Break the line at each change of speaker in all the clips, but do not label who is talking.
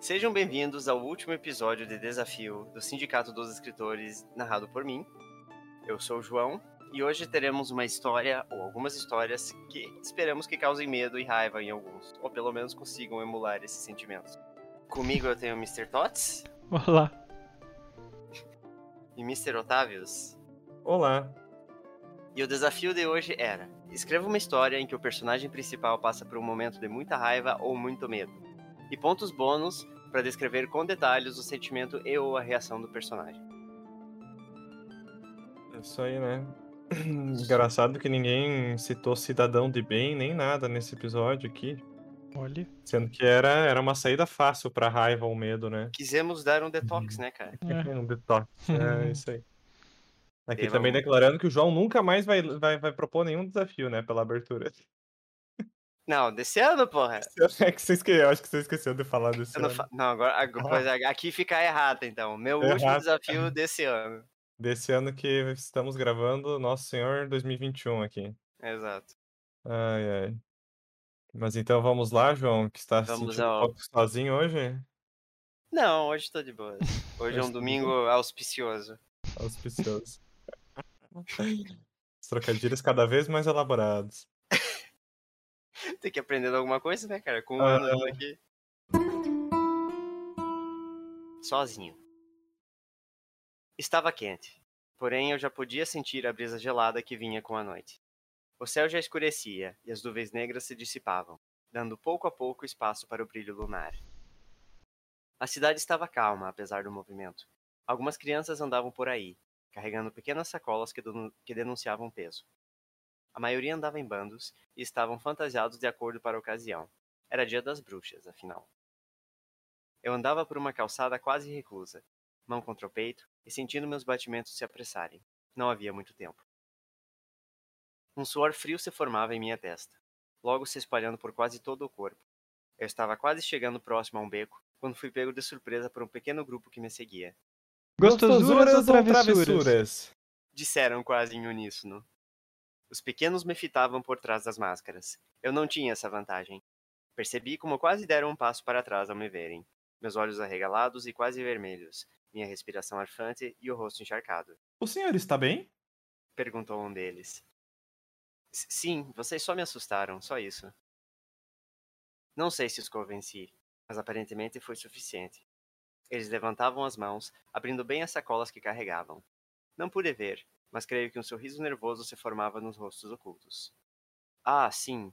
Sejam bem-vindos ao último episódio de Desafio do Sindicato dos Escritores, narrado por mim. Eu sou o João e hoje teremos uma história, ou algumas histórias, que esperamos que causem medo e raiva em alguns, ou pelo menos consigam emular esses sentimentos. Comigo eu tenho o Mr. Tots
Olá.
e Mr. Otávios.
Olá.
E o desafio de hoje era: escreva uma história em que o personagem principal passa por um momento de muita raiva ou muito medo. E pontos bônus para descrever com detalhes o sentimento e ou a reação do personagem.
É Isso aí, né? Engraçado que ninguém citou cidadão de bem nem nada nesse episódio aqui.
Olha.
Sendo que era, era uma saída fácil pra raiva ou medo, né?
Quisemos dar um detox, né, cara?
É.
Um detox. É isso aí. Aqui
E
também
vamos-
declarando que o João nunca mais vai, vai, vai propor nenhum desafio, né? Pela abertura.
Não, desse ano, porra.
É que você esque... Eu acho que você esqueceu de falar desse
Eu não,
ano.
fa- não, agora, agora pois, aqui fica errado, então. Meu
Errado.
último desafio desse ano.
Desse ano que estamos gravando Nosso Senhor 2021 aqui.
Exato.
Ai, ai. Mas então vamos lá, João, que está
Vamos ao-
um pouco sozinho hoje?
Não, hoje tô de boa. Hoje é um
tá
domingo auspicioso.
Auspicioso. Os trocadilhos cada vez mais elaborados.
Tem que aprender alguma coisa, né, cara? Com um
Ah.
ano aqui. Sozinho. Estava quente, porém eu já podia sentir a brisa gelada que vinha com a noite. O céu já escurecia e as nuvens negras se dissipavam, dando pouco a pouco espaço para o brilho lunar. A cidade estava calma, apesar do movimento. Algumas crianças andavam por aí, carregando pequenas sacolas que, denu- que denunciavam peso. A maioria andava em bandos e estavam fantasiados de acordo para a ocasião. Era dia das bruxas, afinal. Eu andava por uma calçada quase reclusa, mão contra o peito e sentindo meus batimentos se apressarem. Não havia muito tempo. Um suor frio se formava em minha testa, logo se espalhando por quase todo o corpo. Eu estava quase chegando próximo a um beco quando fui pego de surpresa por um pequeno grupo que me seguia.
Gostosuras ou travessuras?
Disseram quase em uníssono. Os pequenos me fitavam por trás das máscaras. Eu não tinha essa vantagem. Percebi como quase deram um passo para trás ao me verem. Meus olhos arregalados e quase vermelhos, minha respiração arfante e o rosto encharcado.
O senhor está bem?
Perguntou um deles. "S- Sim, vocês só me assustaram, só isso. Não sei se os convenci, mas aparentemente foi suficiente. Eles levantavam as mãos, abrindo bem as sacolas que carregavam. Não pude ver, mas creio que um sorriso nervoso se formava nos rostos ocultos. Ah, sim.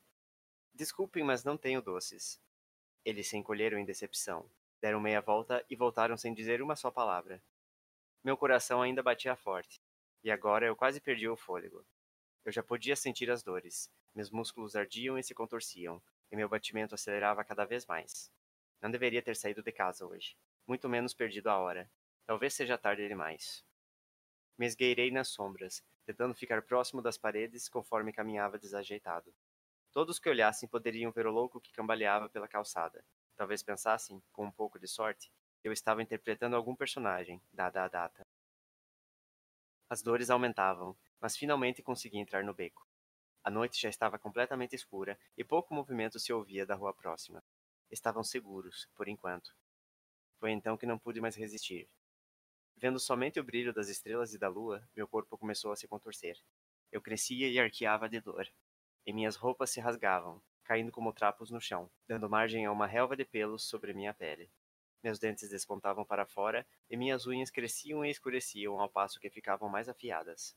Desculpem, mas não tenho doces. Eles se encolheram em decepção, deram meia volta e voltaram sem dizer uma só palavra. Meu coração ainda batia forte, e agora eu quase perdi o fôlego. Eu já podia sentir as dores, meus músculos ardiam e se contorciam, e meu batimento acelerava cada vez mais. Não deveria ter saído de casa hoje, muito menos perdido a hora. Talvez seja tarde demais. Me esgueirei nas sombras, tentando ficar próximo das paredes conforme caminhava desajeitado. Todos que olhassem poderiam ver o louco que cambaleava pela calçada. Talvez pensassem, com um pouco de sorte, que eu estava interpretando algum personagem, dada a data. As dores aumentavam, mas finalmente consegui entrar no beco. A noite já estava completamente escura e pouco movimento se ouvia da rua próxima. Estavam seguros, por enquanto. Foi então que não pude mais resistir. Vendo somente o brilho das estrelas e da lua, meu corpo começou a se contorcer. Eu crescia e arqueava de dor. E minhas roupas se rasgavam, caindo como trapos no chão, dando margem a uma relva de pelos sobre minha pele. Meus dentes despontavam para fora e minhas unhas cresciam e escureciam ao passo que ficavam mais afiadas.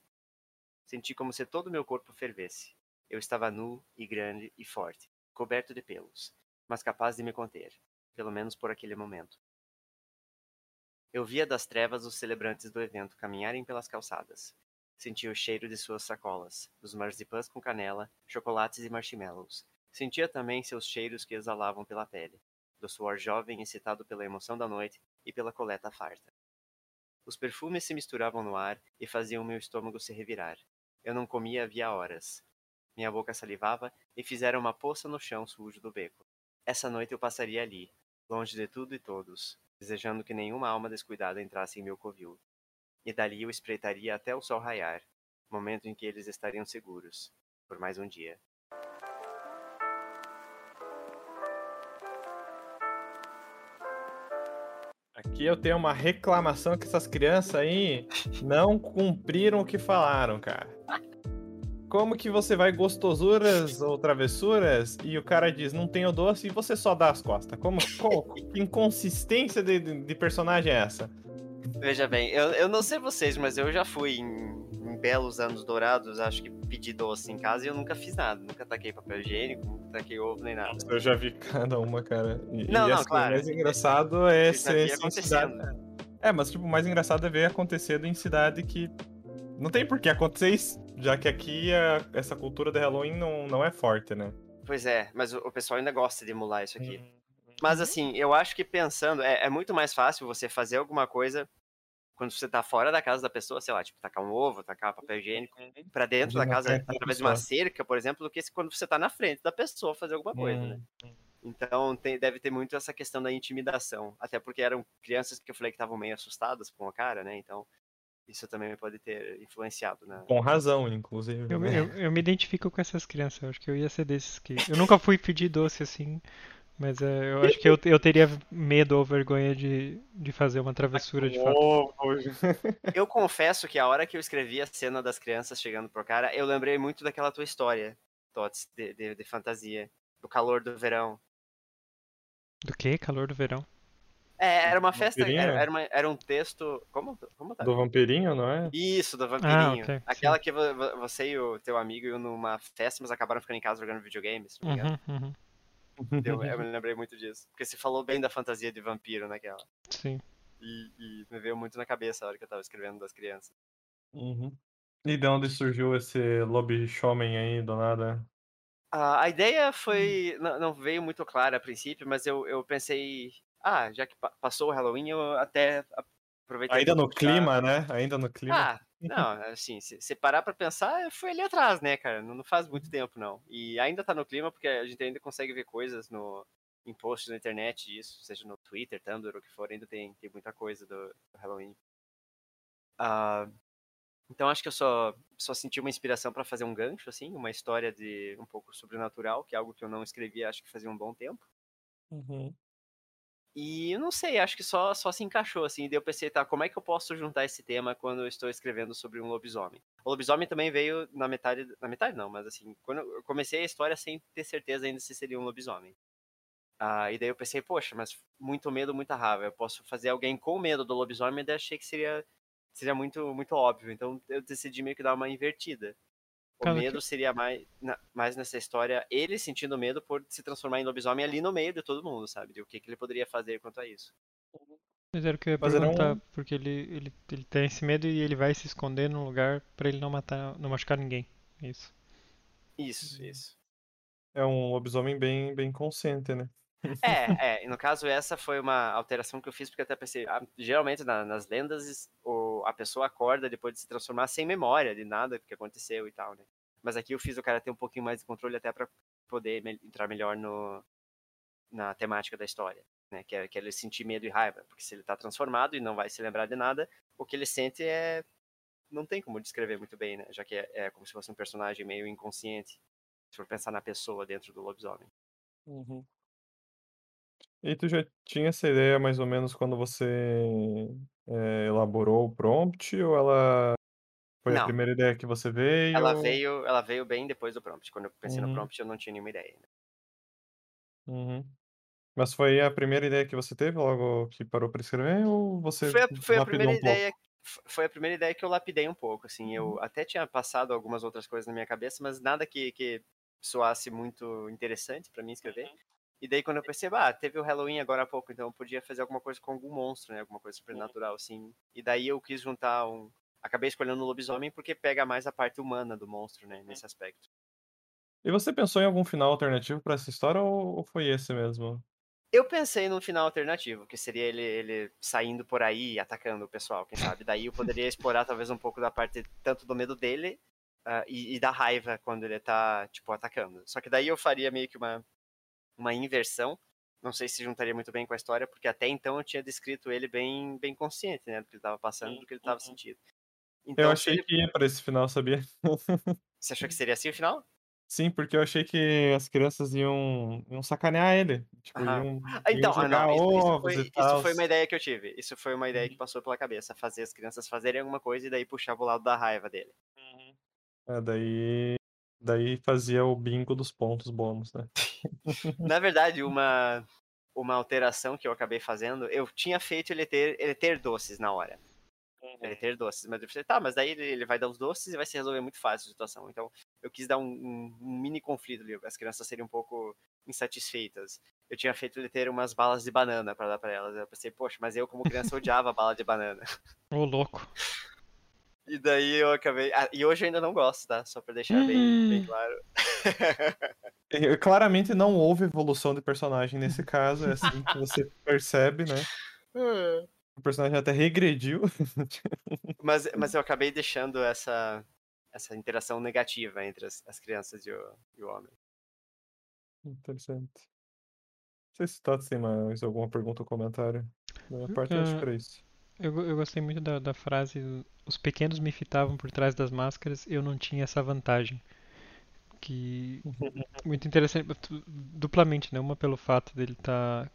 Senti como se todo meu corpo fervesse. Eu estava nu e grande e forte, coberto de pelos, mas capaz de me conter, pelo menos por aquele momento. Eu via das trevas os celebrantes do evento caminharem pelas calçadas. Sentia o cheiro de suas sacolas, dos marzipãs com canela, chocolates e marshmallows. Sentia também seus cheiros que exalavam pela pele, do suor jovem excitado pela emoção da noite e pela coleta farta. Os perfumes se misturavam no ar e faziam meu estômago se revirar. Eu não comia havia horas. Minha boca salivava e fizera uma poça no chão sujo do beco. Essa noite eu passaria ali, longe de tudo e todos, desejando que nenhuma alma descuidada entrasse em meu covil. E dali eu espreitaria até o sol raiar, momento em que eles estariam seguros, por mais um dia.
Aqui eu tenho uma reclamação que essas crianças aí não cumpriram o que falaram, cara. Como que você vai gostosuras ou travessuras e o cara diz não tenho doce e você só dá as costas? Como, como que inconsistência de, de, personagem é essa?
Veja bem, eu, eu não sei vocês, mas eu já fui em, em belos anos dourados, acho que pedi doce em casa e eu nunca fiz nada. Nunca taquei papel higiênico, nunca taquei ovo nem nada.
Eu já vi cada uma, cara.
E, não, e, não, assim, claro.
O mais engraçado é ser cidade... Né? É, mas tipo, o mais engraçado é ver acontecer em cidade que não tem por que acontecer isso, já que aqui a, essa cultura do Halloween não, não é forte, né?
Pois é, mas o, o pessoal ainda gosta de emular isso aqui. Hum. Mas assim, eu acho que pensando, é, é muito mais fácil você fazer alguma coisa quando você tá fora da casa da pessoa, sei lá, tipo, tacar um ovo, tacar papel higiênico uhum. para dentro da casa através de uma cerca, por exemplo, do que quando você tá na frente da pessoa fazer alguma coisa, né? Uhum. Então tem, deve ter muito essa questão da intimidação. Até porque eram crianças que eu falei que estavam meio assustadas com a cara, né? Então isso também pode ter influenciado, né?
Com razão, inclusive.
Eu, eu, eu, me identifico com essas crianças. Eu acho que eu ia ser desses que. Eu nunca fui pedir doce assim. Mas é, eu acho que eu, eu teria medo ou vergonha de, de fazer uma travessura de fato.
Eu confesso que a hora que eu escrevi a cena das crianças chegando pro cara, eu lembrei muito daquela tua história, Tots, de, de, de fantasia. Do calor do verão.
Do que? Calor do verão?
É, era uma festa, era, era, uma, era, um texto. Como, como tá?
Do vampirinho, não é?
Isso, do vampirinho. Ah, okay, Aquela sim. que você e o teu amigo iam numa festa, mas acabaram ficando em casa jogando videogames, tá ligado? Uhum, uhum. Eu, eu, me lembrei muito disso. Porque você falou bem da fantasia de vampiro naquela.
Sim.
E, e me veio muito na cabeça a hora que eu tava escrevendo das crianças.
Uhum. E de onde surgiu esse lobisomem aí, do nada?
a ideia foi. Não, não, veio muito clara a princípio, mas eu, eu pensei. Ah, já que passou o Halloween, eu até aproveitei.
Ainda no clima, né? Ainda no clima.
Ah, não, assim, se, se parar pra pensar, foi ali atrás, né, cara? Não, não, faz muito uhum. tempo, não. E ainda tá no clima, porque a gente ainda consegue ver coisas no, em posts na internet disso, seja no Twitter, Tumblr, o que for, ainda tem, tem muita coisa do, do Halloween. Uh, então acho que eu só, só senti uma inspiração para fazer um gancho, assim, uma história de um pouco sobrenatural, que é algo que eu não escrevi acho que fazia um bom tempo.
Uhum.
E eu não sei, acho que só, só se encaixou, assim. E daí eu pensei, tá, como é que eu posso juntar esse tema quando eu estou escrevendo sobre um lobisomem? O lobisomem também veio na metade. Na metade não, mas assim, quando eu comecei a história sem ter certeza ainda se seria um lobisomem. Ah, e daí eu pensei, poxa, mas muito medo, muita raiva. Eu posso fazer alguém com medo do lobisomem, daí achei que seria, seria muito, muito óbvio. Então eu decidi meio que dar uma invertida. O medo que... seria mais, na, mais nessa história, ele sentindo medo por se transformar em lobisomem ali no meio de todo mundo, sabe? De o que, que ele poderia fazer quanto a isso.
Mas era o que eu ia perguntar, um... porque ele, ele, ele tem esse medo e ele vai se esconder num lugar para ele não matar, não machucar ninguém. Isso.
Isso, isso.
É um lobisomem bem, bem consciente, né?
É, é, no caso essa foi uma alteração que eu fiz porque até pensei, ah, geralmente na, nas lendas o, a pessoa acorda depois de se transformar sem memória de nada que aconteceu e tal, né? Mas aqui eu fiz o cara ter um pouquinho mais de controle até para poder me, entrar melhor no, na temática da história, né? Que é, que é ele sentir medo e raiva, porque se ele tá transformado e não vai se lembrar de nada, o que ele sente é não tem como descrever muito bem, né? Já que é, é como se fosse um personagem meio inconsciente, se for pensar na pessoa dentro do lobisomem.
Uhum. E tu já tinha essa ideia mais ou menos quando você, eh, elaborou o prompt ou ela foi a primeira ideia que você veio?
Ela veio ela veio bem depois do prompt. Quando eu pensei no uhum. prompt, eu não tinha nenhuma ideia né.
Uhum. Mas foi a primeira ideia que você teve logo que parou para escrever ou você
Foi a foi a primeira um ideia foi a primeira ideia que eu lapidei um pouco, assim, eu uhum. até tinha passado algumas outras coisas na minha cabeça, mas nada que que soasse muito interessante para mim escrever. E daí quando eu percebo, ah, teve o Halloween agora há pouco, então eu podia fazer alguma coisa com algum monstro, né? Alguma coisa supernatural, assim. E daí eu quis juntar um. Acabei escolhendo o lobisomem porque pega mais a parte humana do monstro, né? Nesse aspecto.
E você pensou em algum final alternativo para essa história ou foi esse mesmo?
Eu pensei num final alternativo, que seria ele, ele saindo por aí e atacando o pessoal, quem sabe. Daí eu poderia explorar talvez um pouco da parte tanto do medo dele uh, e, e da raiva quando ele tá, tipo, atacando. Só que daí eu faria meio que uma uma inversão. Não sei se juntaria muito bem com a história, porque até então eu tinha descrito ele bem, bem consciente, né? Do que ele estava passando, do que ele estava sentindo.
Então, eu achei ele... que ia para esse final, sabia?
Você achou que seria assim o final?
Sim, porque eu achei que as crianças iam, iam sacanear ele. Tipo, iam,
Ah,
iam
Então, ah,
jogar
não, isso, isso foi, isso foi uma ideia que eu tive. Isso foi uma ideia que passou pela cabeça. Fazer as crianças fazerem alguma coisa e daí puxar pro lado da raiva dele.
É, daí, daí fazia o bingo dos pontos bônus, né?
Na verdade, uma, uma alteração que eu acabei fazendo, eu tinha feito ele ter, ele ter doces na hora. Ele ter doces. Mas eu pensei, tá, mas daí ele, ele vai dar os doces e vai se resolver muito fácil a situação. Então, eu quis dar um, um- um mini conflito ali. As crianças seriam um pouco insatisfeitas. Eu tinha feito ele ter umas balas de banana pra dar pra elas. Eu pensei, poxa, mas eu como criança odiava bala de banana.
Ô, louco.
E daí eu acabei. Ah, e hoje eu ainda não gosto, tá? Só pra deixar bem, bem
Hum.
claro.
E, Claramente não houve evolução de personagem nesse caso, é assim que você percebe, né? O personagem até regrediu.
Mas, mas eu acabei deixando essa, essa interação negativa entre as, as crianças e o, e o homem.
Interessante. Não sei se o Tots tem mais alguma pergunta ou comentário. Da minha parte, eu acho que era isso.
Eu, eu gostei muito da, da frase: os pequenos me fitavam por trás das máscaras, eu não tinha essa vantagem. Que. Muito interessante, duplamente, né? Uma pelo fato dele estar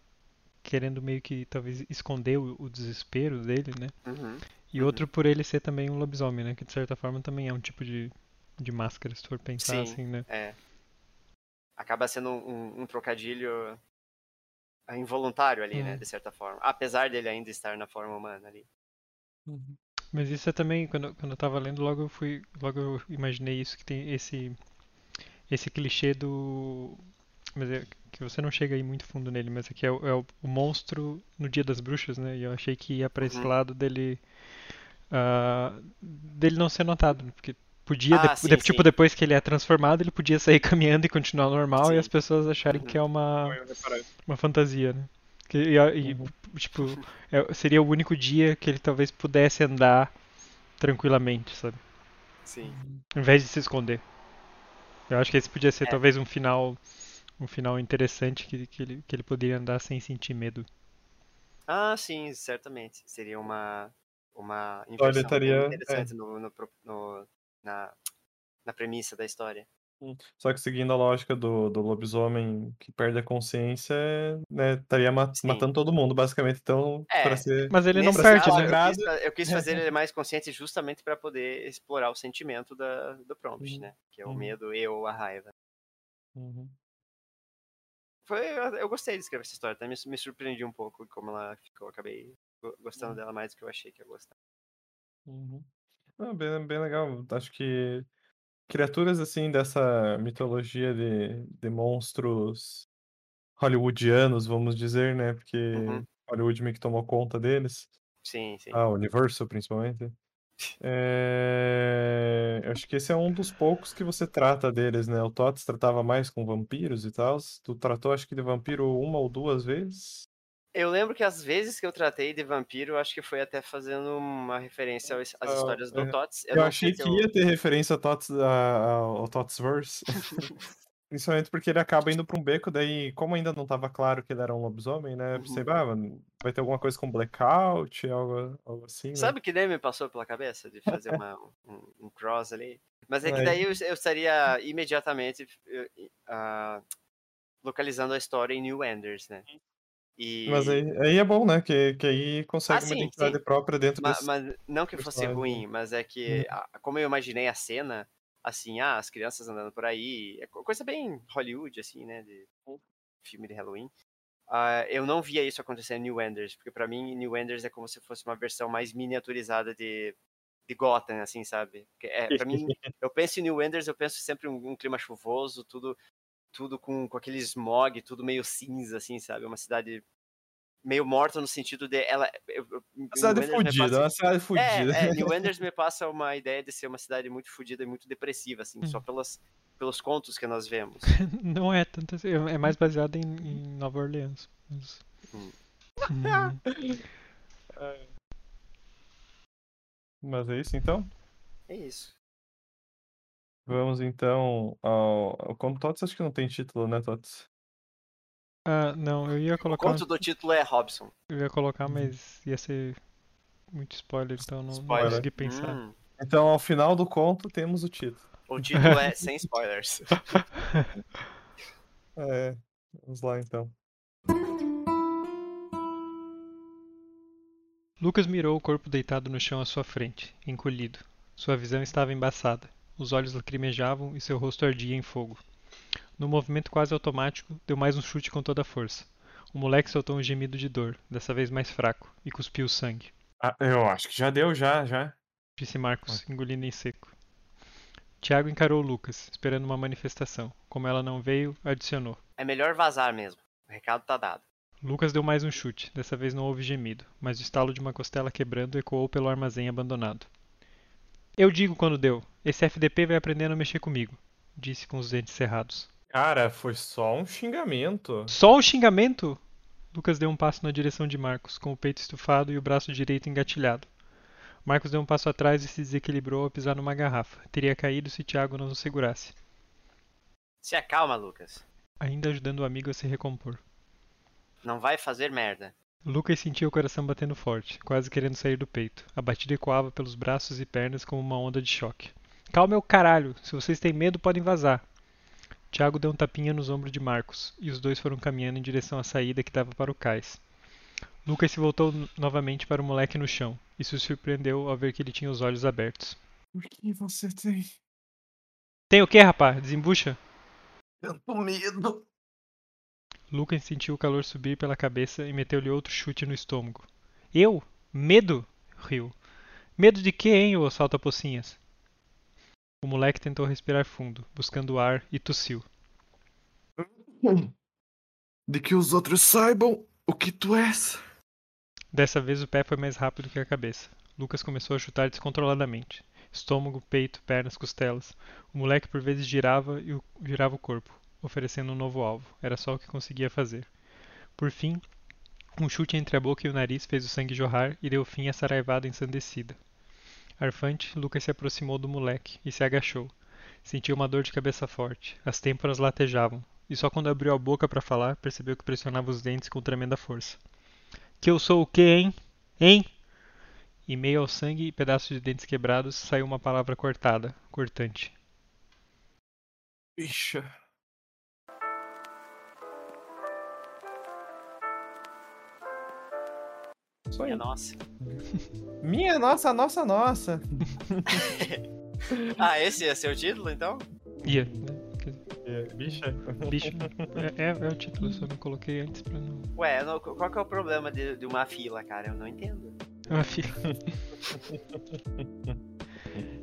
querendo meio que talvez esconder o, o desespero dele, né?
Uhum.
E
Uhum.
outro por ele ser também um lobisomem, né? Que de certa forma também é um tipo de, de máscara, se for pensar
Sim.
assim, né?
É. Acaba sendo um, um trocadilho involuntário ali, né?
Uhum.
De certa forma. Apesar dele ainda estar na forma humana ali.
Mas isso é também, quando, quando eu tava lendo, logo eu fui, logo eu imaginei isso, que tem esse, esse clichê do, mas é que você não chega aí muito fundo nele, mas é que é o, é o- o monstro no Dia das Bruxas, né? E eu achei que ia pra esse
Uhum.
lado dele, ah, dele não ser notado, né? porque podia,
Ah,
de-
sim,
de- tipo,
sim.
depois que ele é transformado, ele podia sair caminhando e continuar normal e
Sim.
as pessoas acharem
Uhum.
que é uma,
Eu reparei.
uma fantasia, né? Que, e, e,
Uhum.
tipo, é- seria o único dia que ele talvez pudesse andar tranquilamente, sabe?
Sim.
Ao invés de se esconder. Eu acho que esse podia ser
É.
talvez um final um final interessante que, que, ele, que ele poderia andar sem sentir medo.
Ah, sim, certamente. Seria uma, uma
Olha,
inversão
estaria-
interessante no, no pro- no- na, na premissa da história.
Só que seguindo a lógica do, do lobisomem que perde a consciência, né, estaria ma-
Sim.
matando todo mundo, basicamente. Então,
É,
pra ser.
Mas ele não perde,
caso,
né?
eu quis, eu quis fazer ele mais consciente justamente para poder explorar o sentimento da, do prompt,
Uhum.
né? Que é o
Uhum.
medo e ou a raiva.
Uhum.
Foi, eu, eu gostei de escrever essa história, até me, me surpreendi um pouco como ela ficou. Acabei go- gostando
Uhum.
dela mais do que eu achei que ia gostar.
Uhum. Ah, bem, bem legal. Acho que criaturas assim dessa mitologia de, de monstros hollywoodianos, vamos dizer, né? Porque
Uhum.
Hollywood meio que tomou conta deles.
Sim, sim.
Ah, Universal, principalmente. É, eu Acho que esse é um dos poucos que você trata deles, né? O Tots tratava mais com vampiros e tal. Tu tratou, acho que de vampiro uma ou duas vezes.
Eu lembro que as vezes que eu tratei de vampiro, acho que foi até fazendo uma referência às,
Ah,
histórias do
é.
Tots.
Eu,
não
achei que
eu-
ia ter referência ao Tots, a- ao Totsverse. Principalmente porque ele acaba indo pra um beco, daí, como ainda não tava claro que ele era um lobisomem, né? Eu pensei,
Uhum.
ah, vai ter alguma coisa com blackout, algo, algo assim, né?
Sabe que nem me passou pela cabeça de fazer uma, um, um cross ali? Mas é que
Aí.
daí eu, eu estaria imediatamente ah, localizando a história em New Enders, né? E,
Mas aí, aí é bom, né? Que, que aí consegue
Ah,
uma
sim,
identidade
sim.
própria dentro
ma-
desse.
mas não que fosse ruim, mas é que, ah, como eu imaginei a cena, assim, ah, as crianças andando por aí, é co- coisa bem Hollywood, assim, né? De filme de Halloween. Ah, eu não via isso acontecer em New Enders, porque pra mim New Enders é como se fosse uma versão mais miniaturizada de, de Gotham, assim, sabe? Porque É, pra mim, eu penso em New Enders, eu penso sempre um, um clima chuvoso, tudo tudo com, com aquele smog, tudo meio cinza, assim, sabe? Uma cidade meio morta no sentido de ela. eu- eu- New
Uma cidade
Enders me
fudida,
passa-
uma cidade fudida.
é, é, New Enders me passa uma ideia de ser uma cidade muito fodida e muito depressiva, assim, só pelas, pelos contos que nós vemos.
Não é tanto assim, é mais baseado em, em Nova Orleans. Mas...
Hum.
Hum,
Mas é isso então?
É isso.
Vamos então ao. ao Conto Tots acho que não tem título, né, Tots?
Ah, não, eu ia
O
colocar,
conto do título é Robson.
eu ia colocar, mas ia ser muito spoiler, então não, não
Spoiler.
consegui pensar.
Hum,
Então, ao final do conto, temos o título.
O título é sem spoilers.
É, vamos lá então.
Lucas mirou o corpo deitado no chão à sua frente, encolhido. Sua visão estava embaçada. Os olhos lacrimejavam e seu rosto ardia em fogo. No movimento quase automático, deu mais um chute com toda a força. O moleque soltou um gemido de dor, dessa vez mais fraco, e cuspiu sangue.
Ah, eu acho que já deu, já, já.
Disse Marcos, engolindo em seco. Tiago encarou Lucas, esperando uma manifestação. Como ela não veio, adicionou.
É melhor vazar mesmo. O recado tá dado.
Lucas deu mais um chute. Dessa vez não houve gemido, mas o estalo de uma costela quebrando ecoou pelo armazém abandonado. Eu digo quando deu. Esse FDP vai aprendendo a mexer comigo, disse com os dentes cerrados.
Cara, foi só um xingamento.
Só um xingamento? Lucas deu um passo na direção de Marcos, com o peito estufado e o braço direito engatilhado. Marcos deu um passo atrás e se desequilibrou ao pisar numa garrafa. Teria caído se Tiago não o segurasse.
Se acalma, Lucas.
Ainda ajudando o amigo a se recompor.
Não vai fazer merda.
Lucas sentia o coração batendo forte, quase querendo sair do peito. A batida ecoava pelos braços e pernas como uma onda de choque. Calma é o caralho! Se vocês têm medo, podem vazar. Tiago deu um tapinha nos ombros de Marcos, e os dois foram caminhando em direção à saída que dava para o cais. Lucas se voltou novamente para o moleque no chão, e se surpreendeu ao ver que ele tinha os olhos abertos.
Por que você tem
Tem o que, rapá? Desembucha?
tanto medo?
Lucas sentiu o calor subir pela cabeça e meteu-lhe outro chute no estômago. Eu? Medo? riu. Medo de quê, hein, ô salta-pocinhas? O moleque tentou respirar fundo, buscando ar, e tossiu.
De que os outros saibam o que tu és.
Dessa vez o pé foi mais rápido que a cabeça. Lucas começou a chutar descontroladamente. Estômago, peito, pernas, costelas. O moleque por vezes girava e o- girava o corpo, oferecendo um novo alvo. Era só o que conseguia fazer. Por fim, um chute entre a boca e o nariz fez o sangue jorrar e deu fim à saraivada ensandecida. Arfante, Lucas se aproximou do moleque e se agachou. Sentiu uma dor de cabeça forte. As têmporas latejavam, e só quando abriu a boca para falar percebeu que pressionava os dentes com tremenda força. Que eu sou o quê, hein? Hein? Em meio ao sangue e pedaços de dentes quebrados, saiu uma palavra cortada, cortante.
Bicha.
Minha nossa.
Minha nossa, nossa, nossa.
Ah, esse ia ser o título, então?
Ia, né?
É, bicha.
Bicho. É, é, é o título, só não coloquei antes pra não.
Ué, não- qual que é o problema de, de uma fila, cara? Eu não entendo.
Ah, filho.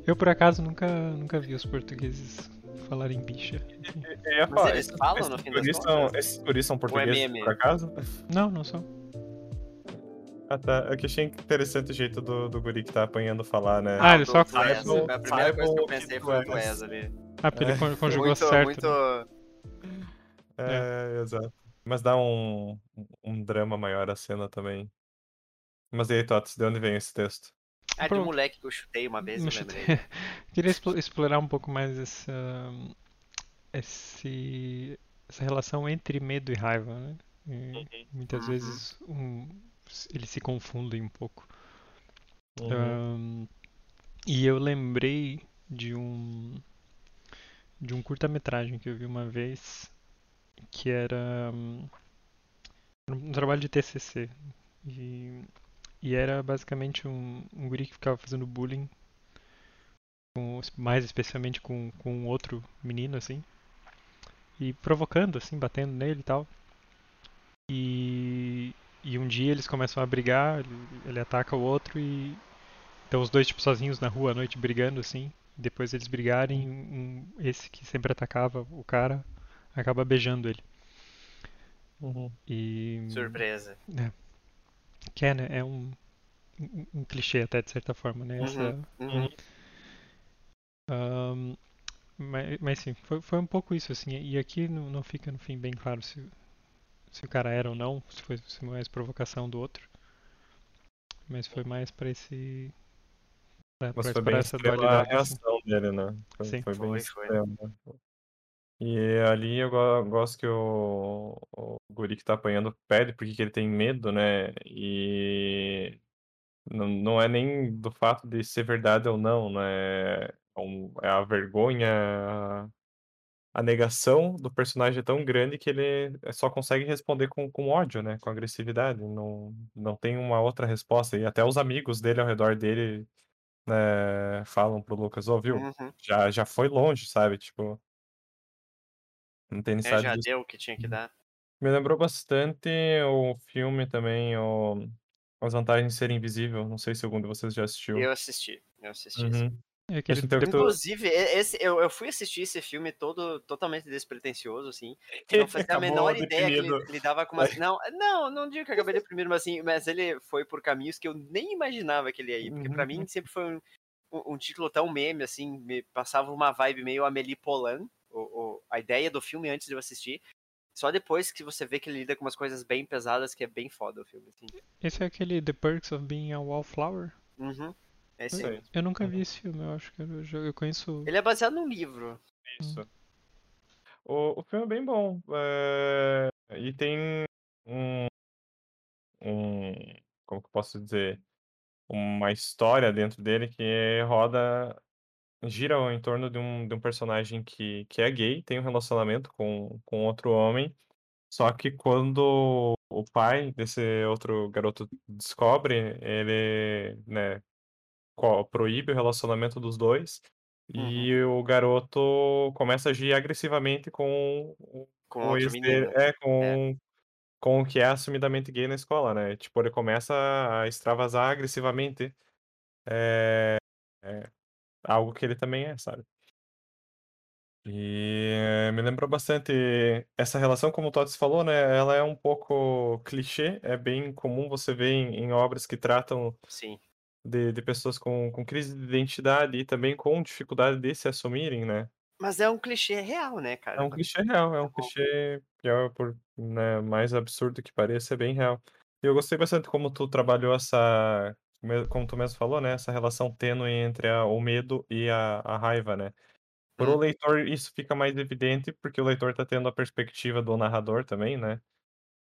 Eu por acaso nunca, nunca vi os portugueses falarem bicha.
É,
Mas eles falam, no fim das contas?
esses guris são
é
portugueses,
meme?
por acaso?
Não, não são.
Ah, tá. É que achei interessante o jeito do, do guri que tá apanhando falar, né?
Ah, ele só-
Tu és.
Saibam-
A primeira coisa que eu pensei
que
foi o
és.
ali.
Ah, porque ele
É.
con- conjugou
Muito,
certo.
muito...
né?
É, exato. Mas dá um, um drama maior a cena também. Mas e aí, Tots, de onde vem esse texto?
Ah, de um moleque que eu chutei uma vez, eu
chutei.
lembrei.
Queria explo- explorar um pouco mais essa, esse, essa relação entre medo e raiva, né? E muitas
Uhum.
vezes um, eles se confundem um pouco.
Uhum.
Ahn, e eu lembrei de um de um curta-metragem que eu vi uma vez que era hum, um trabalho de TCC e, e era basicamente um, um guri que ficava fazendo bullying com, mais especialmente com, com um outro menino assim e provocando assim batendo nele e tal e e um dia eles começam a brigar ele, ele ataca o outro e então os dois tipo sozinhos na rua à noite brigando assim depois eles brigarem um, esse que sempre atacava o cara acaba beijando ele
Uhum.
e
Surpresa.
que é, né, é um, um, um clichê até de certa forma né essa
Uhum.
Ahn, mas, mas sim, foi, foi um pouco isso, assim, e aqui não, não fica no fim bem claro se, se o cara era ou não, se foi se mais provocação do outro. Mas foi mais pra esse. Pra,
Mas
pra
foi bem
essa
a
assim.
reação dele, né? Foi,
Sim.
foi bem
Foi,
né? E ali eu go- gosto que o, o guri que tá apanhando pede porque que ele tem medo, né? E não, não é nem do fato de ser verdade ou não, né? um- é a vergonha, a- negação do personagem é tão grande que ele só consegue responder com, com ódio, né? Com agressividade. Não, não tem uma outra resposta. E até os amigos dele ao redor dele né, falam pro Lucas, ó, viu?
Uhum.
Já, já foi longe, sabe? Tipo. Não tem
É,
necessidade
já
disso.
deu o que tinha que dar.
Me lembrou bastante o filme também, o As Vantagens de Ser Invisível. Não sei se algum de vocês já assistiu.
Eu assisti, eu assisti. sim.
Uhum.
É
Inclusive, esse, eu, eu fui assistir esse filme todo totalmente despretensioso, assim. Não fazia a menor ideia que ele,
deprimido.
ele dava com uma. Não, não, não digo que eu acabei deprimido, mas assim, mas ele foi por caminhos que eu nem imaginava que ele ia ir. Porque pra
Uhum.
mim sempre foi um, um, um título tão meme, assim, me passava uma vibe meio Amélie Polan, o, o- a ideia do filme antes de eu assistir. Só depois que você vê que ele lida com umas coisas bem pesadas, que é bem foda o filme, assim.
Esse é aquele The Perks of Being a Wallflower?
Uhum. É esse
Sei.
aí.
Eu nunca vi esse filme, eu acho que eu, já- eu conheço.
Ele é baseado num livro.
Isso. O, o filme é bem bom. é, E tem um, um. Como que eu posso dizer? Uma história dentro dele que roda. Gira em torno de um, de um personagem que, que é gay, tem um relacionamento com, com outro homem. Só que quando o pai desse outro garoto descobre, ele, né, proíbe o relacionamento dos dois. E o garoto começa a agir agressivamente com o
Com
o ex dele,
menino.
é, com, com o que é assumidamente gay na escola, né? Tipo, ele começa a extravasar agressivamente é, é, algo que ele também é, sabe? E me lembrou bastante essa relação, como o Tots falou, né? Ela é um pouco clichê, é bem comum você ver em, em obras que tratam
Sim.
De, de pessoas com, com crise de identidade e também com dificuldade de se assumirem, né?
Mas é um clichê real, né, cara?
É um clichê real, é um clichê pior por né, mais absurdo que pareça, é bem real. E eu gostei bastante como tu trabalhou essa, como tu mesmo falou, né, essa relação tênue entre a- o medo e a, a raiva, né? Para o
Hum.
leitor isso fica mais evidente porque o leitor tá tendo a perspectiva do narrador também, né?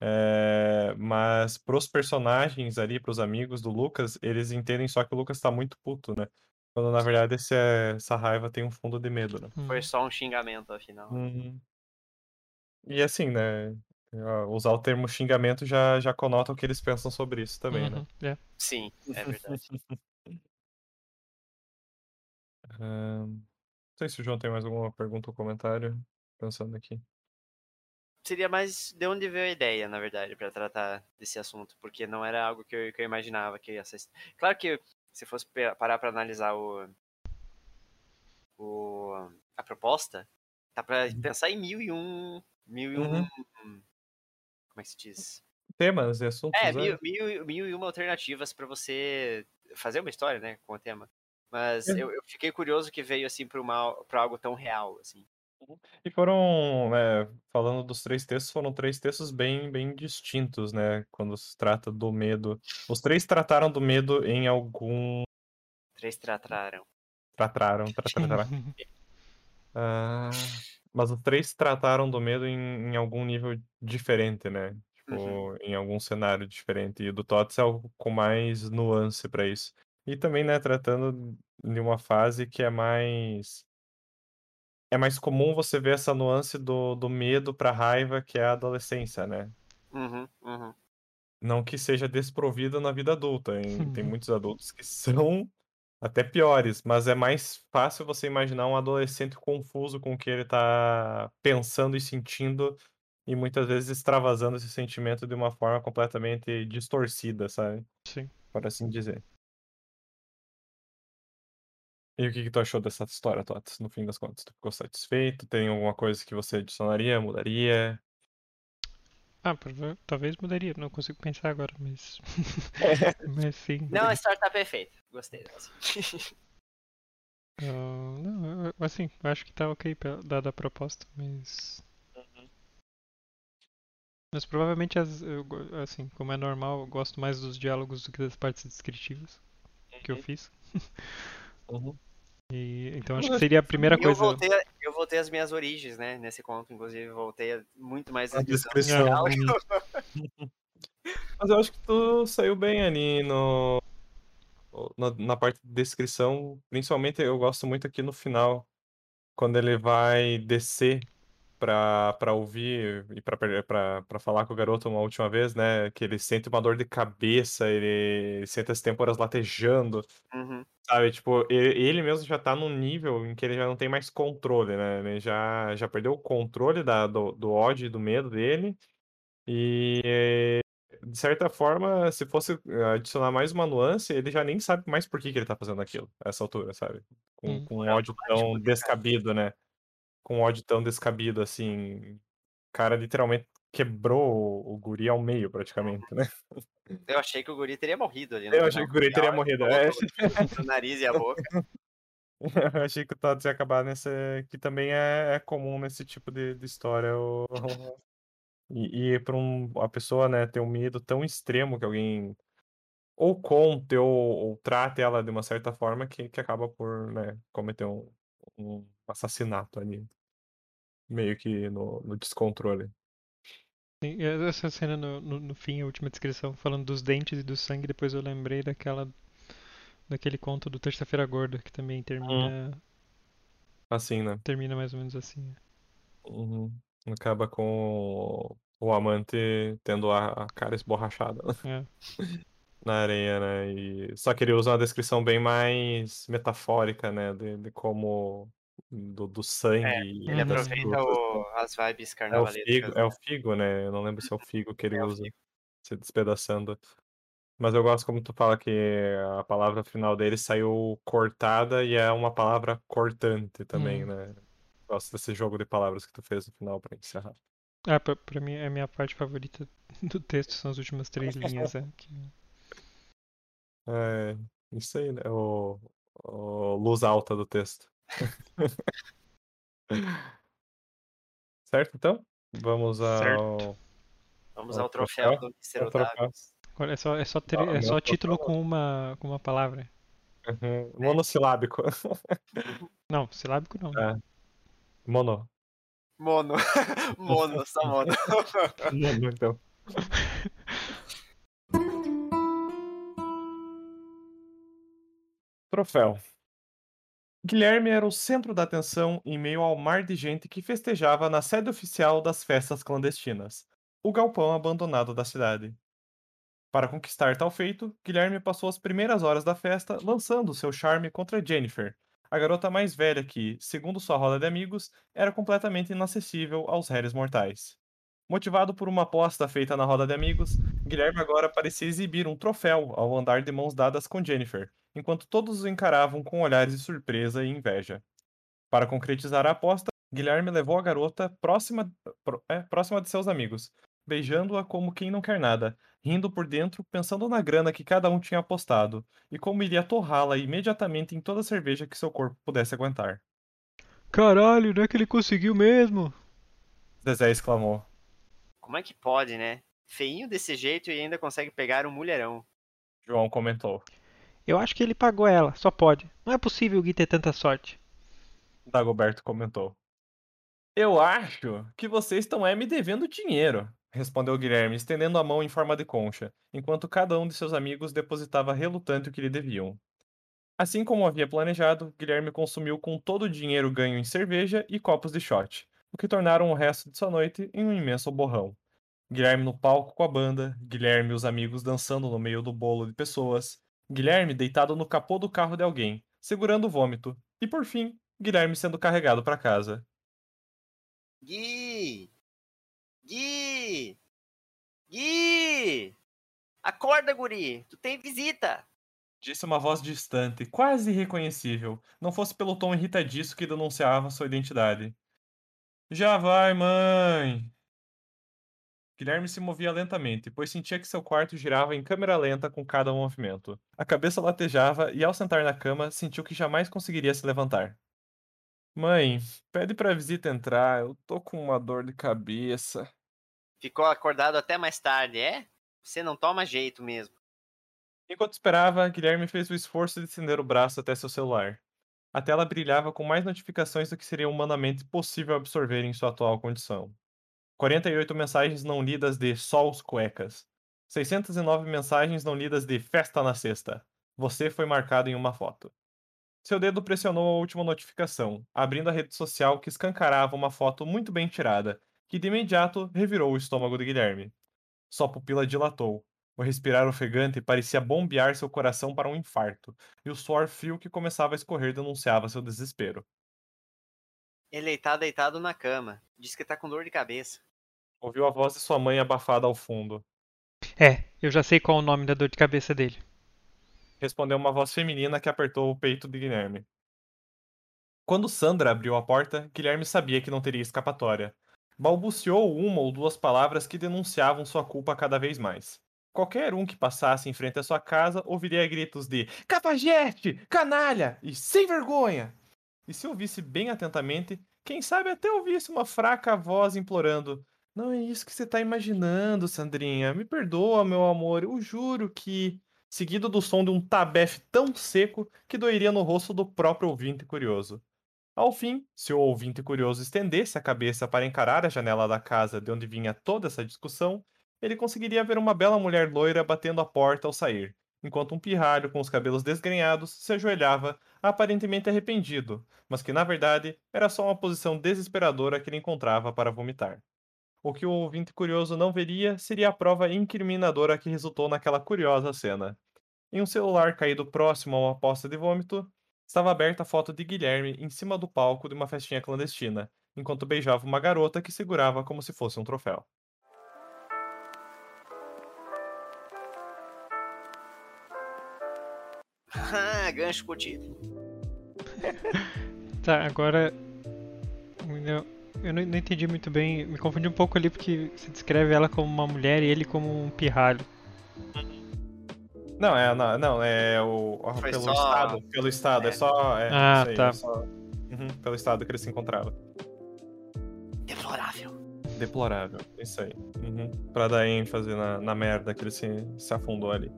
É, mas pros personagens ali, pros amigos do Lucas, eles entendem só que o Lucas tá muito puto, né? Quando na verdade esse, é- essa raiva tem um fundo de medo, né?
Hum.
Foi só um xingamento, afinal.
Uhum. E assim, né? ah, Usar o termo xingamento já, já conota o que eles pensam sobre isso também, né?
Uhum, é.
Sim, é verdade.
Não sei se o João tem mais alguma pergunta ou comentário, pensando aqui.
Seria mais de onde veio a ideia, na verdade, pra tratar desse assunto, porque não era algo que eu, que eu imaginava que ia ser. Claro que se fosse parar pra analisar o, o a proposta, tá pra
Uhum.
pensar em mil e um, mil e um,
Uhum.
como é que se diz?
Temas e assuntos,
É,
né?
mil, mil, mil e uma alternativas pra você fazer uma história, né, com o tema. Mas
É.
eu, eu fiquei curioso que veio assim pra algo tão real, assim.
E foram, é, falando dos três textos, foram três textos bem, bem distintos, né? Quando se trata do medo. Os três trataram do medo em algum.
Três trataram.
Trataram, tra- trataram. Ah, mas os três trataram do medo em, em algum nível diferente, né? Tipo,
Uhum.
em algum cenário diferente. E o do Tots é o com mais nuance pra isso. E também, né, tratando de uma fase que é mais. É mais comum você ver essa nuance do, do medo pra raiva, que é a adolescência, né?
Uhum, uhum.
Não que seja desprovido na vida adulta. hein? Tem muitos adultos que são até piores, mas é mais fácil você imaginar um adolescente confuso com o que ele tá pensando e sentindo e muitas vezes extravasando esse sentimento de uma forma completamente distorcida, sabe?
Sim.
Por assim dizer. E o que, que tu achou dessa história, Tots, no fim das contas? Tu ficou satisfeito? Tem alguma coisa que você adicionaria, mudaria?
Ah, prova- talvez mudaria, não consigo pensar agora, mas. mas sim.
Não, a história tá perfeita. Gostei dessa.
Ah, não, eu- assim, eu acho que tá ok dada a proposta, mas. Mas provavelmente, as, eu go- assim, como é normal, eu gosto mais dos diálogos do que das partes descritivas que eu fiz.
Uhum.
E, então acho
Eu
que seria a primeira
eu,
coisa.
voltei, a- eu voltei às minhas origens, né? Nesse conto, inclusive, voltei a- muito mais
A
descrição diálogo.
Mas eu acho que tu saiu bem ali no. na, na parte de descrição, principalmente eu gosto muito aqui no final, quando ele vai descer pra ouvir e pra falar com o garoto uma última vez, né? Que ele sente uma dor de cabeça, ele sente as têmporas latejando,
Uhum.
sabe? Tipo, ele, ele mesmo já tá num nível em que ele já não tem mais controle, né? Ele já, já perdeu o controle da, do, do ódio e do medo dele. E de certa forma, se fosse adicionar mais uma nuance, ele já nem sabe mais por que, que ele tá fazendo aquilo, a essa altura, sabe? Com,
Hum.
com um
É
ódio tão
né,
descabido, né? Com um ódio tão descabido, assim. O cara literalmente quebrou o, guri ao meio, praticamente, né?
Eu achei que o guri teria morrido ali
Eu achei que o guri teria morrido. É,
o nariz e a boca.
eu achei que o Todd ia acabar nessa. Que também é, é comum nesse tipo de, de história. O... E, e para um, a pessoa né, ter um medo tão extremo que alguém ou conte ou, ou trate ela de uma certa forma que, que acaba por né, cometer um, um assassinato ali. Meio que no, no descontrole.
Sim, essa cena no, no, no fim, a última descrição, falando dos dentes e do sangue, depois eu lembrei daquela daquele conto do Terça-feira Gorda, que também termina
Assim, né?
termina mais ou menos assim.
Uhum. Acaba com o, o amante tendo a, cara esborrachada
É.
na areia, né? E... Só que ele usa uma descrição bem mais metafórica, né? De, de como. Do, do sangue
É,
e
Ele
das
aproveita
frutas.
o- as vibes
É o
carnavalescas.
figo, é
né?
o figo, né? Eu não lembro se é o figo que ele
É
usa, se despedaçando. Mas eu gosto como tu fala que a palavra final dele saiu cortada e é uma palavra cortante também,
Hum.
né? Gosto desse jogo de palavras que tu fez no final pra encerrar.
Ah, pra, pra mim, a minha parte favorita do texto são as últimas três linhas, é, que
É, isso aí, né? O, o luz alta do texto. certo, então? Vamos ao.
Certo.
Vamos
Ao
ao troféu
troféu?
do Mr. Otávio.
Agora é só, é só, ter-
Ah,
é só título
troféu.
com uma, com uma palavra.
Uhum, Monossilábico.
Não, silábico não.
É. Mono.
Mono. mono, só mono.
Mono, então. Troféu. Guilherme era o centro da atenção em meio ao mar de gente que festejava na sede oficial das festas clandestinas, o galpão abandonado da cidade. Para conquistar tal feito, Guilherme passou as primeiras horas da festa lançando seu charme contra Jennifer, a garota mais velha que, segundo sua roda de amigos, era completamente inacessível aos réis mortais. Motivado por uma aposta feita na roda de amigos, Guilherme agora parecia exibir um troféu ao andar de mãos dadas com Jennifer, enquanto todos o encaravam com olhares de surpresa e inveja. Para concretizar a aposta, Guilherme levou a garota próxima, pró- é, próxima de seus amigos, beijando-a como quem não quer nada, rindo por dentro, pensando na grana que cada um tinha apostado, e como iria torrá-la imediatamente em toda a cerveja que seu corpo pudesse aguentar.
Caralho, não é que ele conseguiu mesmo?
Zezé exclamou.
Como é que pode, né? Feinho desse jeito e ainda consegue pegar um mulherão.
João comentou.
Eu acho que ele pagou ela, só pode. Não é possível o Gui ter tanta sorte.
Dagoberto comentou. Eu acho que vocês estão é me devendo dinheiro, respondeu Guilherme, estendendo a mão em forma de concha, enquanto cada um de seus amigos depositava relutante o que lhe deviam. Assim como havia planejado, Guilherme consumiu com todo o dinheiro ganho em cerveja e copos de shot, o que tornaram o resto de sua noite em um imenso borrão. Guilherme no palco com a banda, Guilherme e os amigos dançando no meio do bolo de pessoas, Guilherme deitado no capô do carro de alguém, segurando o vômito, e por fim, Guilherme sendo carregado para casa.
Gui! Gui! Gui! Acorda, guri! Tu tem visita!
Disse uma voz distante, quase irreconhecível, não fosse pelo tom irritadiço que denunciava sua identidade. Já vai, mãe! Guilherme se movia lentamente, pois sentia que seu quarto girava em câmera lenta com cada movimento. A cabeça latejava e, ao sentar na cama, sentiu que jamais conseguiria se levantar. Mãe, pede pra visita entrar, eu tô com uma dor de cabeça.
Ficou acordado até mais tarde, é? Você não toma jeito mesmo.
Enquanto esperava, Guilherme fez o esforço de estender o braço até seu celular. A tela brilhava com mais notificações do que seria humanamente possível absorver em sua atual condição. 48 mensagens não lidas de só os cuecas. 609 mensagens não lidas de festa na sexta. Você foi marcado em uma foto. Seu dedo pressionou a última notificação, abrindo a rede social que escancarava uma foto muito bem tirada, que de imediato revirou o estômago de Guilherme. Sua pupila dilatou. O respirar ofegante parecia bombear seu coração para um infarto, e o suor frio que começava a escorrer denunciava seu desespero.
Ele está deitado na cama. Diz que tá com dor de cabeça.
Ouviu a voz de sua mãe abafada ao fundo.
É, eu já sei qual o nome da dor de cabeça dele.
Respondeu uma voz feminina que apertou o peito de Guilherme. Quando Sandra abriu a porta, Guilherme sabia que não teria escapatória. Balbuciou uma ou duas palavras que denunciavam sua culpa cada vez mais. Qualquer um que passasse em frente à sua casa ouviria gritos de Cafajeste! Canalha! e sem vergonha! E se ouvisse bem atentamente, quem sabe até ouvisse uma fraca voz implorando: Não é isso que você está imaginando, Sandrinha. Me perdoa, meu amor. Eu juro que. Seguido do som de um tabefe tão seco que doeria no rosto do próprio ouvinte curioso. Ao fim, se o ouvinte curioso estendesse a cabeça para encarar a janela da casa de onde vinha toda essa discussão, ele conseguiria ver uma bela mulher loira batendo a porta ao sair, enquanto um pirralho com os cabelos desgrenhados se ajoelhava, aparentemente arrependido, mas que na verdade era só uma posição desesperadora que ele encontrava para vomitar. O que o ouvinte curioso não veria seria a prova incriminadora que resultou naquela curiosa cena. Em um celular caído próximo a uma poça de vômito, estava aberta a foto de Guilherme em cima do palco de uma festinha clandestina, enquanto beijava uma garota que segurava como se fosse um troféu.
Ah, gancho curtido.
Tá, agora. Eu, eu não, não entendi muito bem. Me confundi um pouco ali porque se descreve ela como uma mulher e ele como um pirralho.
Não, é, não, não, é o.
Foi
pelo
só-
estado. Pelo estado, é,
é.
só. É,
Ah,
isso aí,
tá.
é só- Uhum, pelo estado que ele se encontrava.
Deplorável.
Deplorável, isso aí. Uhum. Pra dar ênfase na, na merda que ele se, se afundou ali.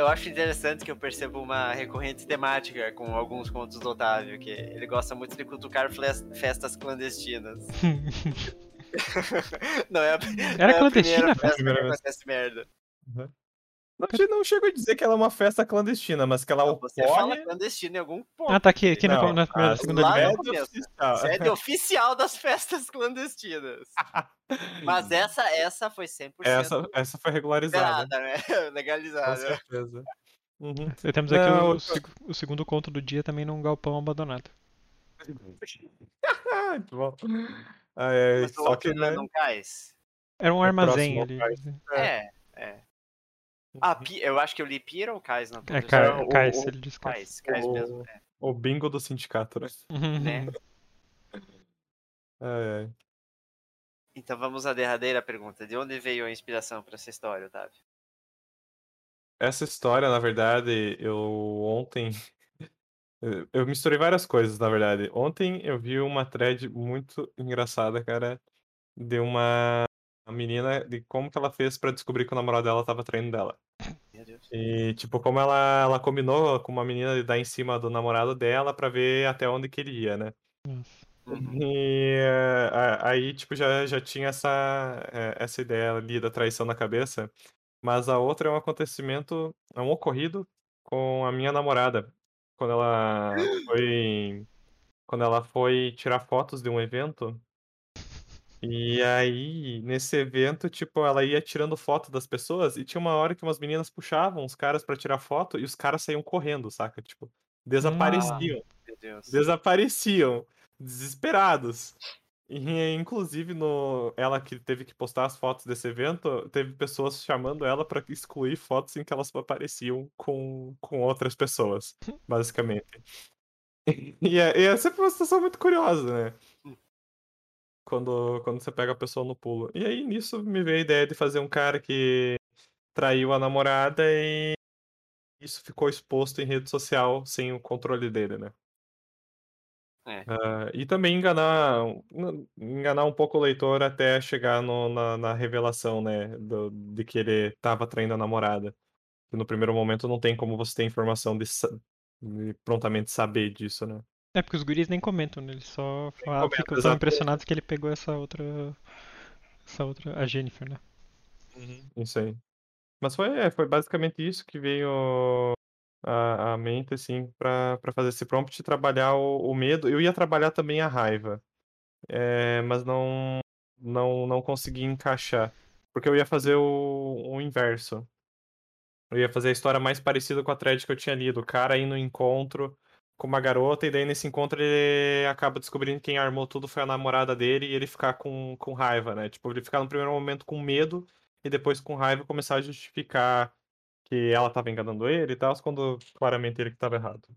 Eu acho interessante que eu percebo uma recorrente temática com alguns contos do Otávio, que ele gosta muito de cutucar festas clandestinas. Não é a, não
Era
é a
clandestina
primeira
a
festa que
Primeira vez.
acontece merda.
Não, não chego a dizer que ela é uma festa clandestina, mas que ela
Não, Você fala
ocorre...
clandestina em algum ponto.
ah, tá aqui, aqui na,
Não,
na primeira,
a
segunda linha.
oficial.
Sede oficial das festas clandestinas. Mas essa, essa foi 100%
Essa, essa foi regularizada.
liberada, né?
Com
Legalizada.
certeza. Uhum.
Temos aqui
Não,
o, o segundo conto do dia também num galpão abandonado.
Muito bom. Ah, é, só que,
não é
né?
num cais.
Era um
É
armazém ali.
cais.
É, é. Ah, pi- eu acho que eu li Pira ou Cais na
É, cais, ele disse cais.
Cais, mesmo. é.
O bingo do sindicato, né?
Né?
Ai, ai.
Então vamos à derradeira pergunta. De onde veio a inspiração para essa história, Otávio?
Essa história, na verdade, eu ontem. eu- Eu misturei várias coisas, na verdade. Ontem eu vi uma thread muito engraçada, cara, de uma uma menina, de como que ela fez pra descobrir que o namorado dela tava traindo dela. E, tipo, como ela, ela combinou com uma menina de dar em cima do namorado dela pra ver até onde que ele ia, né?
Uhum.
E eh, a- aí, tipo, já, já tinha essa, eh, essa ideia ali da traição na cabeça. Mas a outra é um acontecimento, é um ocorrido com a minha namorada. Quando ela foi, quando ela foi tirar fotos de um evento. E aí, nesse evento, tipo, ela ia tirando foto das pessoas e tinha uma hora que umas meninas puxavam os caras pra tirar foto e os caras saíam correndo, saca? Tipo, desapareciam
Meu Deus.
desapareciam, desesperados. E, inclusive, no, ela que teve que postar as fotos desse evento, teve pessoas chamando ela para excluir fotos em que elas apareciam com, com outras pessoas, basicamente. E é, e é sempre uma situação muito curiosa, né? Quando, quando você pega a pessoa no pulo. E aí, nisso, me veio a ideia de fazer um cara que traiu a namorada e isso ficou exposto em rede social sem o controle dele, né?
É.
Ah, e também enganar, enganar um pouco o leitor até chegar no- na, na revelação, né, do- de que ele estava traindo a namorada. No primeiro momento não tem como você ter informação de, de prontamente saber disso, né?
É porque os guris nem comentam, né? Eles só falam,
comentam,
ficam tão impressionados que ele pegou essa outra. Essa outra. A Jennifer, né?
Isso aí. Mas foi, é, foi basicamente isso que veio a, a mente, assim, pra, pra fazer esse prompt e trabalhar o, o medo. Eu ia trabalhar também a raiva, é, mas não, não, não consegui encaixar. Porque eu ia fazer o, o inverso. Eu ia fazer a história mais parecida com a thread que eu tinha lido. O cara ir no encontro com uma garota, e daí nesse encontro ele acaba descobrindo que quem armou tudo foi a namorada dele e ele ficar com, com raiva, né? Tipo, ele ficar no primeiro momento com medo e depois com raiva começar a justificar que ela tava enganando ele e tal, quando claramente ele que tava errado.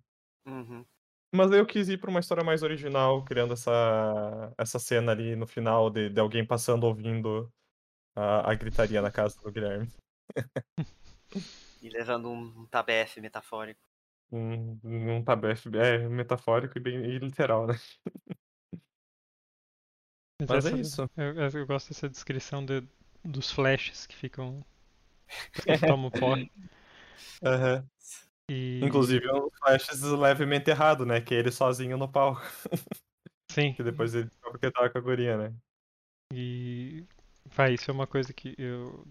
Uhum.
Mas eu quis ir pra uma história mais original, criando essa, essa cena ali no final de, de alguém passando ouvindo a, a gritaria na casa do Guilherme.
E levando um tabef metafórico.
Um, um tabef é metafórico e bem e literal, né?
Mas,
Mas é
essa-
isso.
Eu, eu- gosto dessa descrição de- dos flashes que ficam. que tomam porre.
Aham.
E.
Inclusive um flashes levemente errado, né? Que é ele sozinho no palco.
Sim.
Que depois ele descobre que tava com a guria, né?
E. Vai, isso é uma coisa que eu.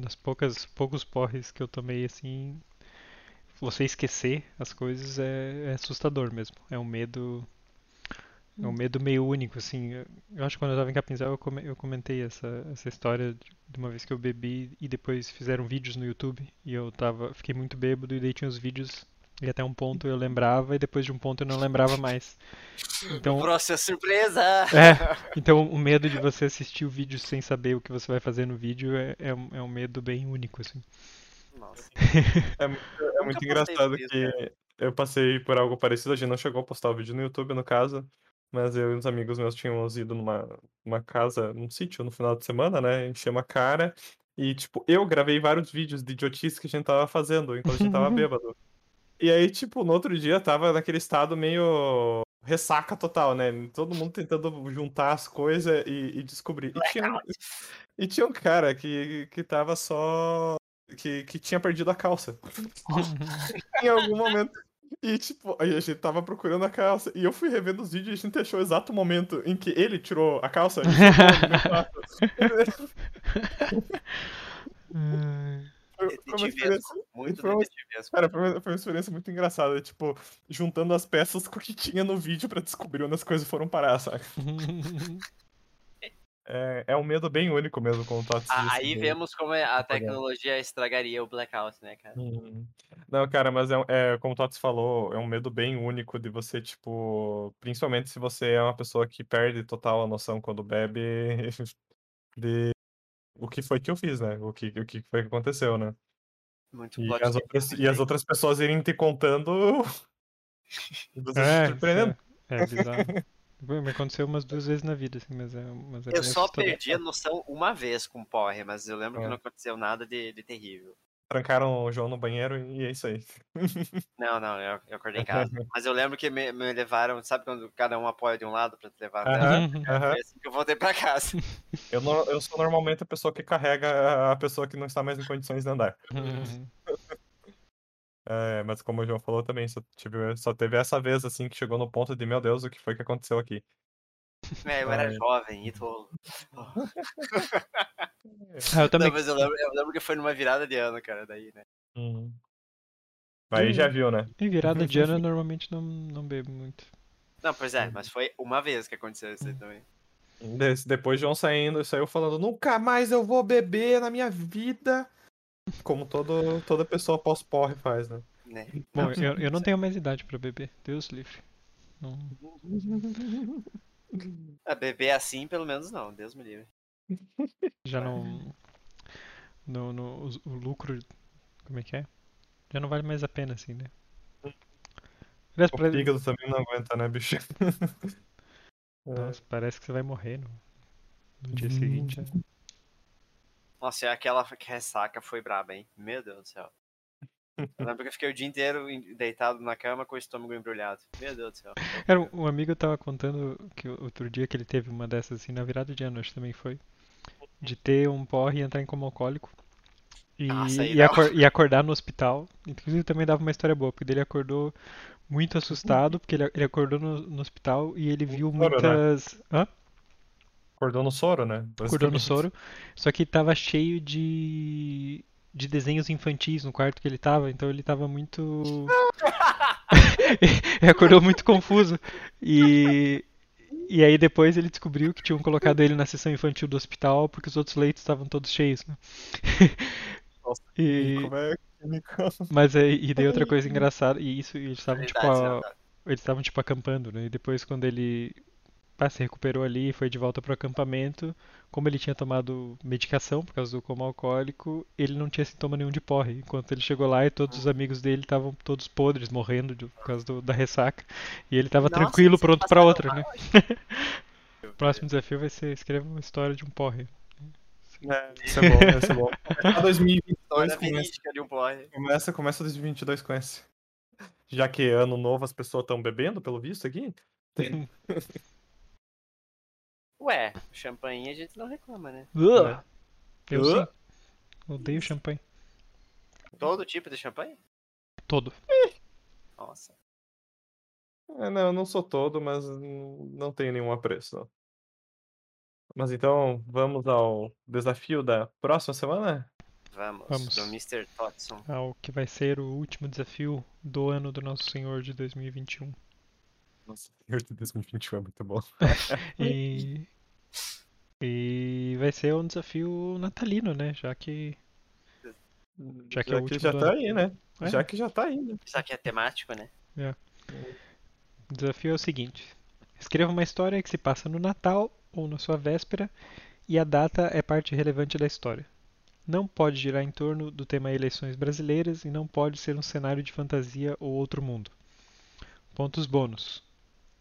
Nas poucas poucos porres que eu tomei assim. Você esquecer as coisas é, é assustador mesmo. É um medo. É um medo meio único, assim. Eu- acho que quando eu tava em Capinzal eu, come- eu comentei essa, essa história de de uma vez que eu bebi e depois fizeram vídeos no YouTube e eu tava, fiquei muito bêbado e daí tinha os vídeos e até um ponto eu lembrava e depois de um ponto eu não lembrava mais. Então,
Próxima surpresa!
é, então o medo de você assistir o vídeo sem saber o que você vai fazer no vídeo é, é, um, é um medo bem único, assim.
Nossa.
É muito, é muito engraçado
isso,
que eu passei por algo parecido. A gente não chegou a postar o vídeo no YouTube, no caso. Mas eu e uns amigos meus tínhamos ido numa, numa casa, num sítio no final de semana, né? Enchemos a cara. E, tipo, eu gravei vários vídeos de idiotice que a gente tava fazendo enquanto a gente tava bêbado. E aí, tipo, no outro dia tava naquele estado meio ressaca total, né? Todo mundo tentando juntar as coisas e, e descobrir. E tinha, e tinha um cara que, que tava só. Que, que tinha perdido a calça. em algum momento. E, tipo, aí a gente tava procurando a calça. E eu fui revendo os vídeos e a gente achou o exato momento em que ele tirou a calça. Foi, foi uma experiência.
Muito
foi uma-
detetivesco.
Cara, foi uma, foi uma experiência muito engraçada. Tipo, juntando as peças com o que tinha no vídeo pra descobrir onde as coisas foram parar, sabe? É, é um medo bem único mesmo, como o Tots
Ah,
disse,
aí vemos como é- a tecnologia estragaria o blackout, né, cara?
Hum. Não, cara, mas é, é, como o Tots falou, é um medo bem único de você, tipo, principalmente se você é uma pessoa que perde total a noção quando bebe de o que foi que eu fiz, né? O que, o que foi que aconteceu, né?
Muito
E as, outras, e as outras pessoas irem te contando e você se
É,
surpreendendo.
é, é bizarro. Me aconteceu umas duas vezes na vida, assim, mas é, mas é
Eu só perdi a noção uma vez com porre, mas eu lembro que
É.
não aconteceu nada de, de terrível.
Trancaram o João no banheiro e é isso aí.
Não, não, eu, eu acordei em casa. Mas eu lembro que me, me levaram, sabe quando cada um apoia de um lado pra te levar lá?
Aham,
Uhum.
Foi assim que eu voltei pra casa.
Eu, no- eu sou normalmente a pessoa que carrega a pessoa que não está mais em condições de andar. É, mas como o João falou também, só, tive- só teve essa vez assim que chegou no ponto de, meu Deus, o que foi que aconteceu aqui?
É, eu era
Ai.
jovem e tolo.
Ah, eu também.
Não, mas eu lembro, eu lembro que foi numa virada de ano, cara, daí, né?
Hum. Aí já viu, né?
Em virada de ano eu normalmente não, não bebo muito.
Não, pois é, mas foi uma vez que aconteceu isso aí também.
Des- Depois João saindo, saiu falando, nunca mais eu vou beber na minha vida. Como todo, toda pessoa pós-porre faz, né?
né?
Bom,
Não,
eu, eu não tenho mais idade pra beber. Deus livre. Não...
a beber assim, pelo menos não, Deus me livre.
Já não. No, no, o, o lucro. Como é que é? Já não vale mais a pena, assim, né? Aliás,
O fígado também não aguenta, né, bicho? É.
Nossa, parece que você vai morrer no, no dia seguinte. né?
Nossa, aquela ressaca foi braba, hein? Meu Deus do céu. Eu lembro que eu fiquei o dia inteiro deitado na cama com o estômago embrulhado. Meu Deus do céu.
Era um, um amigo tava contando que o- outro dia que ele teve uma dessas assim, na virada de ano, acho que também foi. De ter um porre e entrar em coma alcoólico. E,
Nossa,
e, acor- e acordar no hospital. Inclusive também dava uma história boa, porque ele acordou muito assustado, porque ele, ele acordou no, no hospital e ele viu
né?
muitas. Hã?
Acordou no soro, né?
Acordou no soro. Só que tava cheio de. de desenhos infantis no quarto que ele tava, então ele tava muito. ele acordou muito confuso. E, e aí depois ele descobriu que tinham colocado ele na sessão infantil do hospital porque os outros leitos estavam todos cheios, né?
Nossa,
E-
Como é que
Mas aí, e daí outra coisa engraçada, e isso eles estavam tipo
Verdade,
a-
verdade.
eles estavam tipo acampando, né? E depois quando ele ah, se recuperou ali e foi de volta pro acampamento, como ele tinha tomado medicação por causa do coma alcoólico, ele não tinha sintoma nenhum de porre. Enquanto ele chegou lá e todos os amigos dele estavam todos podres, morrendo de- por causa do- da ressaca, e ele tava
Nossa,
tranquilo, pronto pra
passaram
outra, né? O próximo desafio vai ser escreva uma história de um porre.
É, isso é bom, isso é bom. Começa 2022
História
começa,
um
começa, começa 2022 com esse. Já que é ano novo as pessoas estão bebendo, pelo visto aqui.
Ué, champanhe a gente não reclama, né?
Ugh! Eu sim. Odeio champanhe.
Todo tipo de champanhe?
Todo.
Nossa.
É, não, eu não sou todo, mas não tenho nenhum apreço. não. Mas então, vamos ao desafio da próxima semana?
Vamos,
Vamos.
do Mr. Totson.
Ao que vai ser o último desafio do ano do Nosso Senhor de 2021.
Nossa, Senhor de 2021 é muito bom.
E. E vai ser um desafio natalino, né? Já que. Já que é o último
já
do
tá
ano.
aí, né?
É.
Já que já tá aí, né?
Já que é temático, né?
O desafio é o seguinte: escreva uma história que se passa no Natal ou na sua véspera e a data é parte relevante da história. Não pode girar em torno do tema eleições brasileiras e não pode ser um cenário de fantasia ou outro mundo. Pontos bônus: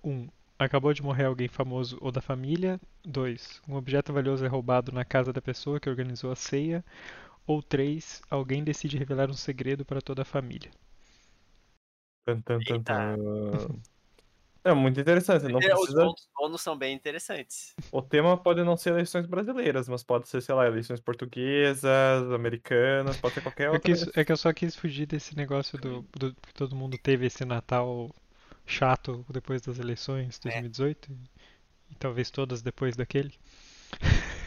1. Um, acabou de morrer alguém famoso ou da família. 2. Um objeto valioso é roubado na casa da pessoa que organizou a ceia. Ou 3. Alguém decide revelar um segredo para toda a família.
Tan, tan, tan,
Eita.
tan. É muito interessante. Não
É, Os
precisa...
pontos bônus são bem interessantes.
O tema pode não ser eleições brasileiras, mas pode ser, sei lá, eleições portuguesas, americanas, pode ser qualquer
É
outra.
que, isso- é que eu só quis fugir desse negócio do, do que todo mundo teve esse Natal chato depois das eleições de
É.
2018 e, e talvez todas depois daquele.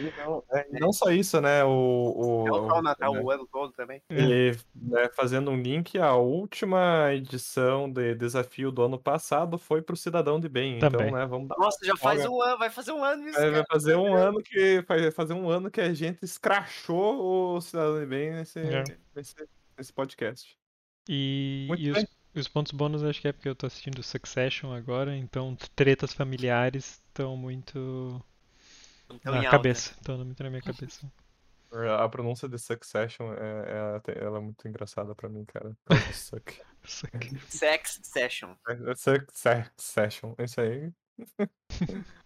E não, é, e não só isso, né? O, o,
É o Natal
né,
o ano todo também.
E né, fazendo um link, a última edição de desafio do ano passado foi pro Cidadão de Bem.
Também.
Então, né, vamos dar.
Nossa, já faz um ano, vai fazer um ano isso,
Vai vai fazer um ano que vai fazer um ano que a gente escrachou o Cidadão de Bem nesse,
É.
nesse, nesse podcast.
E,
Muito
e
bem.
os pontos bônus acho que é porque eu tô assistindo Succession agora, então tretas familiares estão muito
Então,
na cabeça. Estão muito na minha cabeça.
A pronúncia de Succession é, é, até- ela é muito engraçada pra mim, cara. Suck.
Suck.
Sex Session.
É Suck Succession, é isso aí.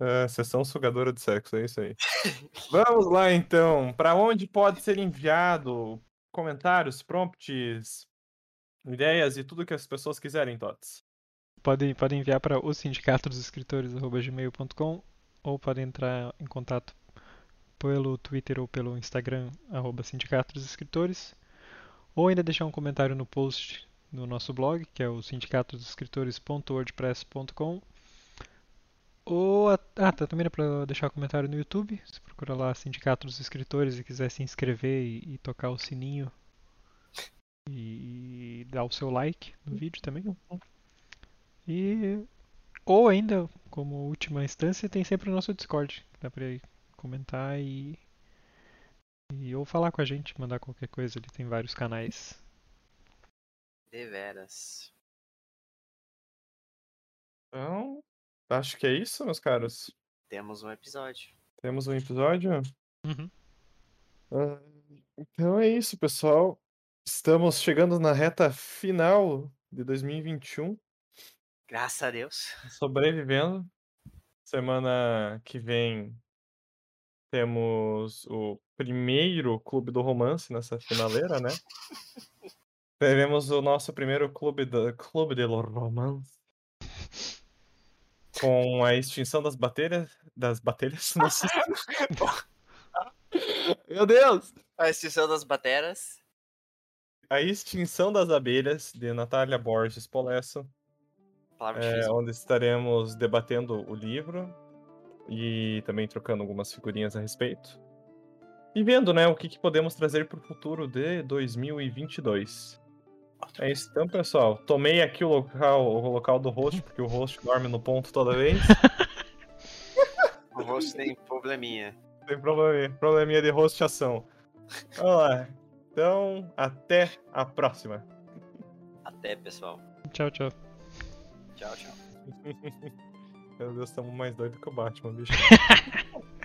É, sessão sugadora de sexo, é isso aí. Vamos lá então. Pra onde pode ser enviado comentários, prompts, ideias e tudo que as pessoas quiserem, Tots?
Podem, podem enviar para o sindicato dos escritores@gmail.com ou podem entrar em contato pelo Twitter ou pelo Instagram arroba sindicato dos escritores ou ainda deixar um comentário no post do nosso blog que é o sindicatodosescritores.wordpress.com ou a- ah, tá, também dá para deixar comentário no YouTube. Se procura lá Sindicato dos Escritores e quiser se inscrever e, e tocar o sininho e dar o seu like no vídeo também. E ou ainda, como última instância, tem sempre o nosso Discord, que dá pra ir comentar e, e ou falar com a gente, mandar qualquer coisa, ele tem vários canais.
Deveras.
Então, acho que é isso, meus caros.
Temos um episódio.
Temos um episódio.
Uhum.
Ah, Então é isso, pessoal. Estamos chegando na reta final de 2021.
Graças a Deus.
sobrevivendo. Semana que vem temos o primeiro clube do romance nessa finaleira, né? Teremos o nosso primeiro clube do clube de romance com a extinção das baterias, das baterias. Nossa. Meu Deus!
A extinção das bateras.
A extinção das abelhas de Natália Borges Polesso. É, onde estaremos debatendo o livro e também trocando algumas figurinhas a respeito. e vendo, né, o que, que podemos trazer para o futuro de 2022. É isso então, pessoal. Tomei aqui o local, o local do host, porque o host dorme no ponto toda vez.
O rosto tem probleminha.
Tem probleminha, probleminha de hostação. Vamos lá. Então, até a próxima.
Até, pessoal.
Tchau, tchau.
Tchau, tchau.
Meu Deus, estamos mais doidos que o Batman, bicho.